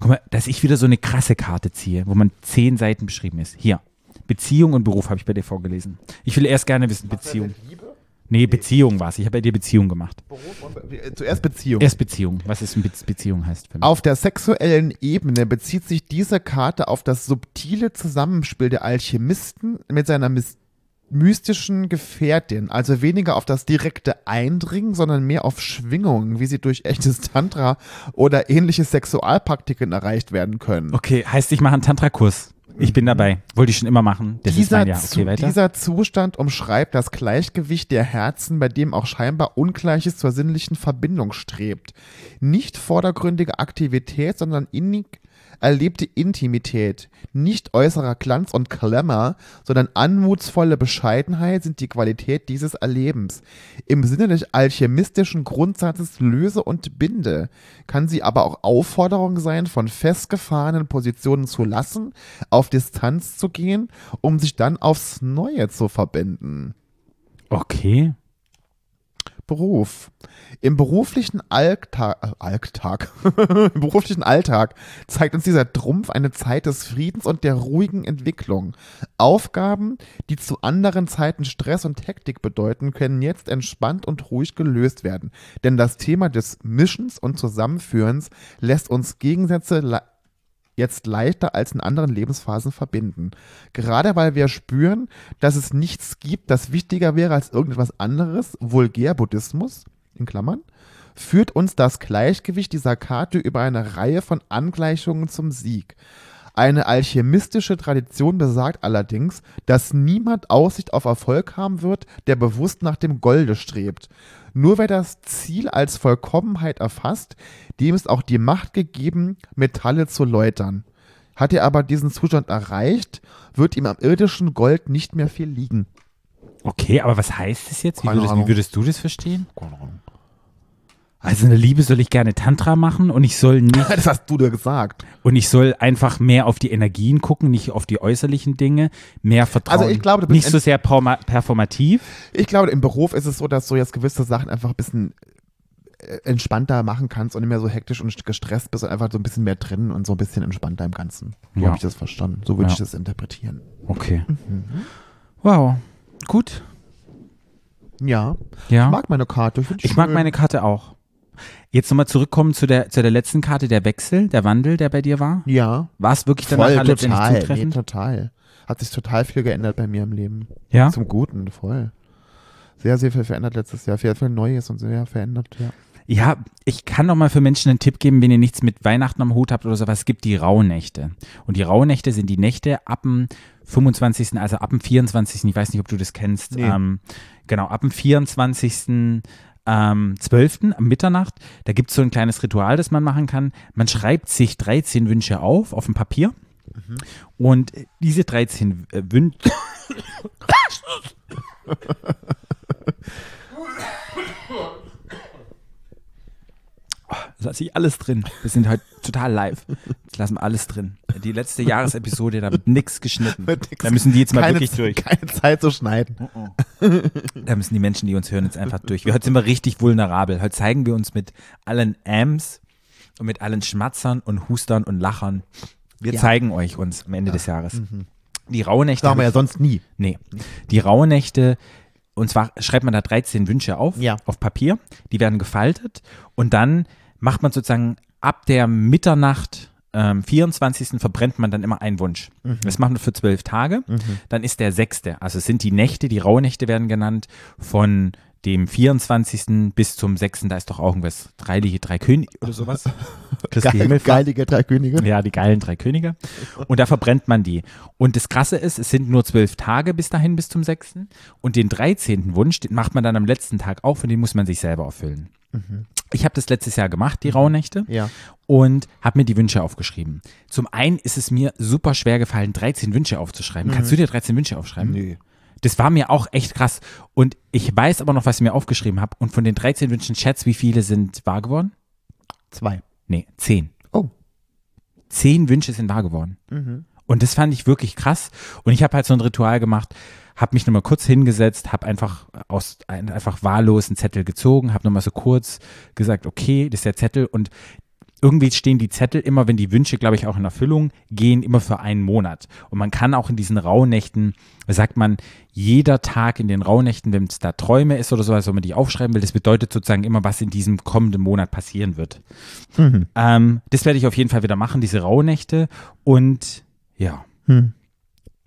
Guck mal, dass ich wieder so eine krasse Karte ziehe, wo man zehn Seiten beschrieben ist. Hier. Beziehung und Beruf habe ich bei dir vorgelesen. Ich will erst gerne wissen, Beziehung. Liebe, Nee, Beziehung war es. Ich habe bei dir Beziehung gemacht. Beruf und Be äh, zuerst Beziehung. Erst Beziehung. Was ist eine Be Beziehung heißt für mich? Auf der sexuellen Ebene bezieht sich diese Karte auf das subtile Zusammenspiel der Alchemisten mit seiner mys mystischen Gefährtin, also weniger auf das direkte Eindringen, sondern mehr auf Schwingungen, wie sie durch echtes Tantra oder ähnliche Sexualpraktiken erreicht werden können. Okay, heißt, ich mache einen Tantra-Kurs. Ich bin dabei. Wollte ich schon immer machen. Das ist dieser, mein Okay, dieser Zustand umschreibt das Gleichgewicht der Herzen, bei dem auch scheinbar Ungleiches zur sinnlichen Verbindung strebt. Nicht vordergründige Aktivität, sondern innig erlebte Intimität. Nicht äußerer Glanz und Glamour, sondern anmutsvolle Bescheidenheit sind die Qualität dieses Erlebens. Im Sinne des alchemistischen Grundsatzes löse und binde, kann sie aber auch Aufforderung sein, von festgefahrenen Positionen zu lassen, auf Distanz zu gehen, um sich dann aufs Neue zu verbinden. Okay. Beruf. Im beruflichen Alltag, äh, Alltag, (laughs) im beruflichen Alltag zeigt uns dieser Trumpf eine Zeit des Friedens und der ruhigen Entwicklung. Aufgaben, die zu anderen Zeiten Stress und Hektik bedeuten, können jetzt entspannt und ruhig gelöst werden. Denn das Thema des Mischens und Zusammenführens lässt uns Gegensätze jetzt leichter als in anderen Lebensphasen verbinden. Gerade weil wir spüren, dass es nichts gibt, das wichtiger wäre als irgendetwas anderes, Vulgär-Buddhismus, in Klammern, führt uns das Gleichgewicht dieser Karte über eine Reihe von Angleichungen zum Sieg. Eine alchemistische Tradition besagt allerdings, dass niemand Aussicht auf Erfolg haben wird, der bewusst nach dem Golde strebt. Nur wer das Ziel als Vollkommenheit erfasst, dem ist auch die Macht gegeben, Metalle zu läutern. Hat er aber diesen Zustand erreicht, wird ihm am irdischen Gold nicht mehr viel liegen. Okay, aber was heißt das jetzt? Wie Keine würdest, Ahnung. wie würdest du das verstehen? Also in der Liebe soll ich gerne Tantra machen und ich soll nicht (laughs) Das hast du dir gesagt. und ich soll einfach mehr auf die Energien gucken, nicht auf die äußerlichen Dinge, mehr Vertrauen. Also ich glaube, du bist nicht so sehr performativ. Ich glaube, im Beruf ist es so, dass du jetzt gewisse Sachen einfach ein bisschen äh, entspannter machen kannst und nicht mehr so hektisch und gestresst bist und einfach so ein bisschen mehr drin und so ein bisschen entspannter im Ganzen. So Ja. habe ich das verstanden. So würde Ja. ich das interpretieren. Okay. Wow. Gut. Ja. Ja. Ich mag meine Karte. Ich, Ich mag meine Karte auch. Jetzt nochmal zurückkommen zu der, zu der letzten Karte, der Wechsel, der Wandel, der bei dir war. Ja. War es wirklich danach Voll, total. Nee, zutreffend? total. Hat sich total viel geändert bei mir im Leben. ja? Zum Guten, voll. Sehr, sehr viel verändert letztes Jahr. Sehr viel Neues und sehr verändert, ja. Ja, ich kann noch mal für Menschen einen Tipp geben, wenn ihr nichts mit Weihnachten am Hut habt oder sowas. Es gibt die Rauhnächte. Und die Rauhnächte sind die Nächte ab dem 25., also ab dem 24., ich weiß nicht, ob du das kennst. Nee. Ähm, genau, ab dem 24. Ähm, 12. am Mitternacht, da gibt es so ein kleines Ritual, das man machen kann. Man schreibt sich 13 Wünsche auf, auf dem Papier. Und diese 13 äh, Wünsche. Da lasse ich alles drin. Wir sind heute total live. Jetzt lassen wir alles drin. Die letzte Jahresepisode, da wird nichts geschnitten. Wird nix- Da müssen die jetzt mal keine, wirklich durch. Keine Zeit zu schneiden. Da müssen die Menschen, die uns hören, jetzt einfach durch. Wir, heute sind wir richtig vulnerabel. Heute zeigen wir uns mit allen Ams und mit allen Schmatzern und Hustern und Lachern. Wir Ja. zeigen euch uns am Ende des Jahres. Die Rauhnächte. Das machen wir ja sonst nie. Nee. Die Rauhnächte, und zwar schreibt man da 13 Wünsche auf, Ja. auf Papier, die werden gefaltet und dann macht man sozusagen ab der Mitternacht, ähm, 24. verbrennt man dann immer einen Wunsch. Das macht man für zwölf Tage. Dann ist der sechste, also es sind die Nächte, die Rauhnächte werden genannt, von dem 24. bis zum 6. Da ist doch auch irgendwas, dreiliche, drei Könige oder sowas. (laughs) Christi Geil, geilige drei Könige. Ja, die geilen drei Könige. Und da verbrennt man die. Und das Krasse ist, es sind nur zwölf Tage bis dahin, bis zum 6. Und den 13. Wunsch, den macht man dann am letzten Tag auf und den muss man sich selber erfüllen. Ich habe das letztes Jahr gemacht, die Rauhnächte, Ja. und habe mir die Wünsche aufgeschrieben. Zum einen ist es mir super schwer gefallen, 13 Wünsche aufzuschreiben. Kannst du dir 13 Wünsche aufschreiben? Nö. Das war mir auch echt krass. Und ich weiß aber noch, was ich mir aufgeschrieben habe. Und von den 13 Wünschen, schätz, wie viele sind wahr geworden? Zwei. Nee, 10. Oh. Zehn Wünsche sind wahr geworden. Mhm. Und das fand ich wirklich krass. Und ich habe halt so ein Ritual gemacht, habe mich nochmal kurz hingesetzt, habe einfach aus ein, einfach wahllos einen Zettel gezogen, habe nochmal so kurz gesagt, okay, das ist der Zettel. Und irgendwie stehen die Zettel immer, wenn die Wünsche, glaube ich, auch in Erfüllung gehen, immer für einen Monat. Und man kann auch in diesen Rauhnächten, sagt man, jeder Tag in den Rauhnächten, wenn es da Träume ist oder so, also wenn man die aufschreiben will, das bedeutet sozusagen immer, was in diesem kommenden Monat passieren wird. Mhm. Ähm, das werde ich auf jeden Fall wieder machen, diese Rauhnächte. Und ja, Hm.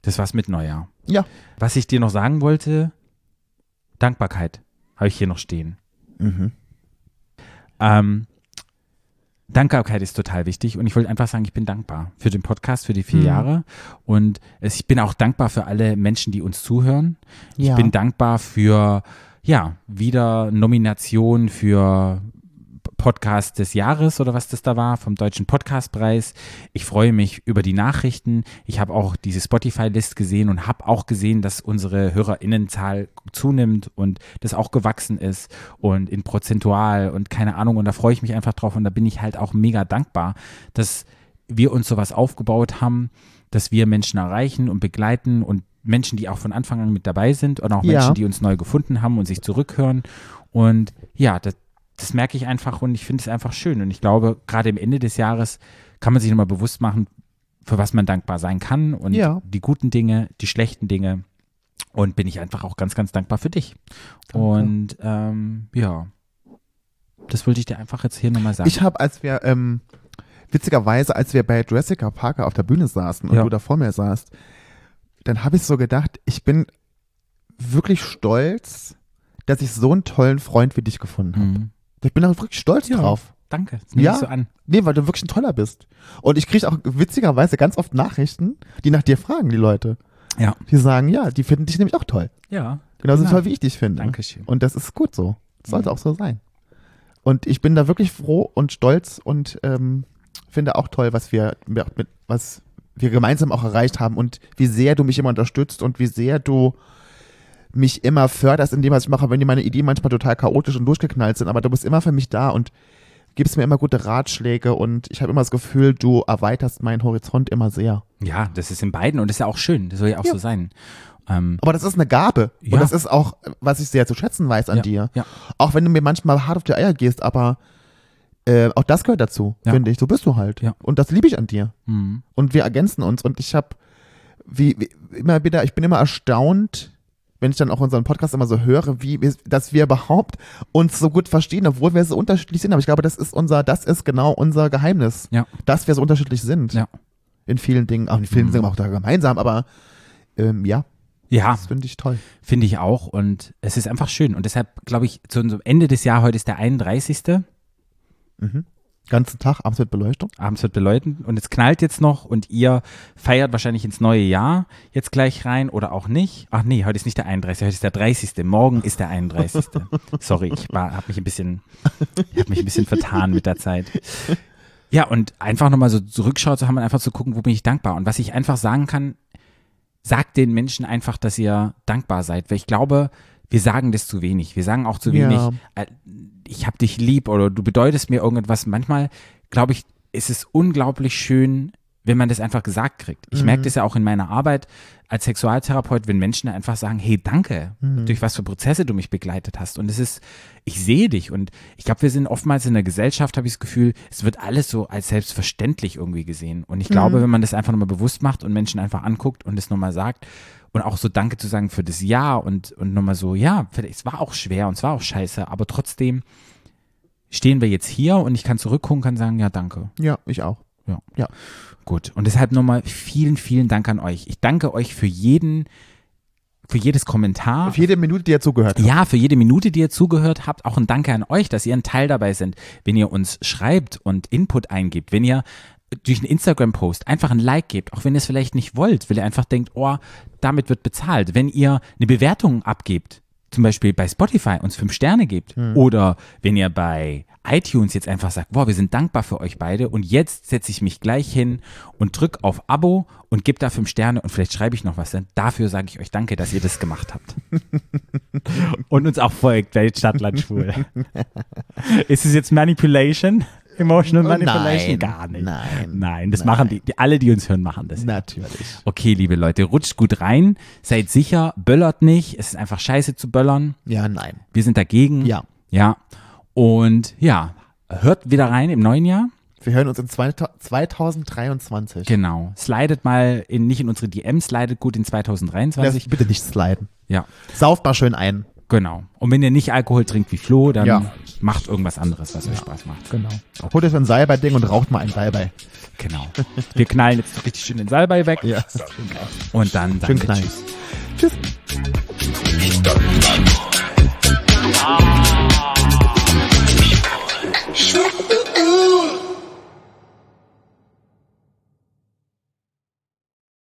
das war's mit Neujahr. Ja. Was ich dir noch sagen wollte, Dankbarkeit habe ich hier noch stehen. Mhm. Ähm, Dankbarkeit ist total wichtig und ich wollte einfach sagen, ich bin dankbar für den Podcast, für die vier Mhm. Jahre und es, ich bin auch dankbar für alle Menschen, die uns zuhören. Ja. Ich bin dankbar für, ja, wieder Nomination für Podcast des Jahres oder was das da war, vom Deutschen Podcastpreis. Ich freue mich über die Nachrichten. Ich habe auch diese Spotify-List gesehen und habe auch gesehen, dass unsere HörerInnenzahl zunimmt und das auch gewachsen ist und in prozentual und keine Ahnung. Und da freue ich mich einfach drauf und da bin ich halt auch mega dankbar, dass wir uns sowas aufgebaut haben, dass wir Menschen erreichen und begleiten und Menschen, die auch von Anfang an mit dabei sind und auch Ja. Menschen, die uns neu gefunden haben und sich zurückhören. Und ja, das, das merke ich einfach und ich finde es einfach schön. Und ich glaube, gerade am Ende des Jahres kann man sich nochmal bewusst machen, für was man dankbar sein kann und Ja. die guten Dinge, die schlechten Dinge. Und bin ich einfach auch ganz, ganz dankbar für dich. Danke. Und ähm, ja, das wollte ich dir einfach jetzt hier nochmal sagen. Ich habe, als wir, ähm, witzigerweise, als wir bei Jurassic Parker auf der Bühne saßen und Ja. du da vor mir saßt, dann habe ich so gedacht, ich bin wirklich stolz, dass ich so einen tollen Freund wie dich gefunden habe. Mhm. Ich bin da wirklich stolz Ja. drauf. Danke, das nehme Ja. ich so an. Nee, weil du wirklich ein toller bist. Und ich kriege auch witzigerweise ganz oft Nachrichten, die nach dir fragen, die Leute. Ja. Die sagen, ja, die finden dich nämlich auch toll. Ja. Genauso Ja. toll, wie ich dich finde. Dankeschön. Und das ist gut so. Das sollte Mhm. auch so sein. Und ich bin da wirklich froh und stolz und ähm, finde auch toll, was wir mit, was wir gemeinsam auch erreicht haben und wie sehr du mich immer unterstützt und wie sehr du mich immer förderst in dem, was ich mache, wenn die meine Ideen manchmal total chaotisch und durchgeknallt sind, aber du bist immer für mich da und gibst mir immer gute Ratschläge und ich habe immer das Gefühl, du erweiterst meinen Horizont immer sehr. Ja, das ist in beiden und das ist ja auch schön. Das soll ja auch Ja. so sein. Ähm, Aber das ist eine Gabe Ja. und das ist auch, was ich sehr zu schätzen weiß an ja, dir. Auch wenn du mir manchmal hart auf die Eier gehst, aber äh, auch das gehört dazu, finde ich. So bist du halt. Ja. Und das liebe ich an dir. Mhm. Und wir ergänzen uns. Und ich habe, wie, wie immer wieder, ich bin immer erstaunt, wenn ich dann auch unseren Podcast immer so höre, wie wir, dass wir überhaupt uns so gut verstehen, obwohl wir so unterschiedlich sind. Aber ich glaube, das ist unser, das ist genau unser Geheimnis, Ja. dass wir so unterschiedlich sind. Ja. In vielen Dingen, auch in vielen Mhm. Dingen auch da gemeinsam, aber ähm, ja, Ja, das finde ich toll. finde ich auch. Und es ist einfach schön. Und deshalb glaube ich, zu unserem Ende des Jahres, heute ist der 31. Mhm. Ganzen Tag, abends mit Beleuchtung. Abends wird beläuten und es knallt jetzt noch und ihr feiert wahrscheinlich ins neue Jahr jetzt gleich rein oder auch nicht. Ach nee, heute ist nicht der 31., heute ist der 30. Morgen ist der 31. (laughs) Sorry, ich habe mich ein bisschen, ich habe mich ein bisschen vertan mit der Zeit. Ja, und einfach nochmal so zurückschaut zu haben und einfach zu gucken, wo bin ich dankbar. Und was ich einfach sagen kann, sagt den Menschen einfach, dass ihr dankbar seid. Weil ich glaube, wir sagen das zu wenig. Wir sagen auch zu wenig, Ja. äh, ich hab dich lieb oder du bedeutest mir irgendwas. Manchmal, glaube ich, ist es unglaublich schön, wenn man das einfach gesagt kriegt. Ich merke das ja auch in meiner Arbeit als Sexualtherapeut, wenn Menschen einfach sagen, hey, danke, durch was für Prozesse du mich begleitet hast. Und es ist, ich sehe dich. Und ich glaube, wir sind oftmals in der Gesellschaft, habe ich das Gefühl, es wird alles so als selbstverständlich irgendwie gesehen. Und ich glaube, wenn man das einfach nochmal bewusst macht und Menschen einfach anguckt und es nochmal sagt und auch so Danke zu sagen für das Jahr und, und nochmal so, ja, es war auch schwer und es war auch scheiße, aber trotzdem stehen wir jetzt hier und ich kann zurückgucken, kann sagen, ja, danke. Ja, ich auch. Gut. Und deshalb nochmal vielen, vielen Dank an euch. Ich danke euch für jeden, für jedes Kommentar. Auf jede Minute, die ihr zugehört habt. Ja, für jede Minute, die ihr zugehört habt, auch ein Danke an euch, dass ihr ein Teil dabei sind. Wenn ihr uns schreibt und Input eingibt, wenn ihr durch einen Instagram-Post einfach ein Like gebt, auch wenn ihr es vielleicht nicht wollt, weil ihr einfach denkt, oh, damit wird bezahlt. Wenn ihr eine Bewertung abgebt, zum Beispiel bei Spotify uns fünf Sterne gebt oder wenn ihr bei iTunes jetzt einfach sagt, boah, wir sind dankbar für euch beide und jetzt setze ich mich gleich hin und drück auf Abo und gebe da fünf Sterne und vielleicht schreibe ich noch was. Dann dafür sage ich euch danke, dass ihr das gemacht habt. (laughs) und uns auch folgt bei Stadtland Schwul. (laughs) Ist es jetzt Manipulation? Emotional Oh, Manipulation? nein, Gar nicht. nein, Nein, das nein. machen die, die, alle, die uns hören, machen das. Natürlich. Okay, liebe Leute, rutscht gut rein, seid sicher, böllert nicht, es ist einfach scheiße zu böllern. Ja, nein. Wir sind dagegen. Ja. Ja. Und ja, hört wieder rein im neuen Jahr. Wir hören uns in zwei- 2023. Genau. Slidet mal in, nicht in unsere DMs, slidet gut in Lass 2023. dich bitte nicht sliden. Ja, Sauft mal schön ein. Genau. Und wenn ihr nicht Alkohol trinkt wie Flo, dann ja. macht irgendwas anderes, was ja. euch Spaß macht. Genau. genau. Holt euch ein Salbei-Ding und raucht mal ein Salbei. Genau. Wir knallen jetzt richtig schön den Salbei weg. Ja. Und dann sagen schön knallen. Tschüss. Tschüss. Uh, uh.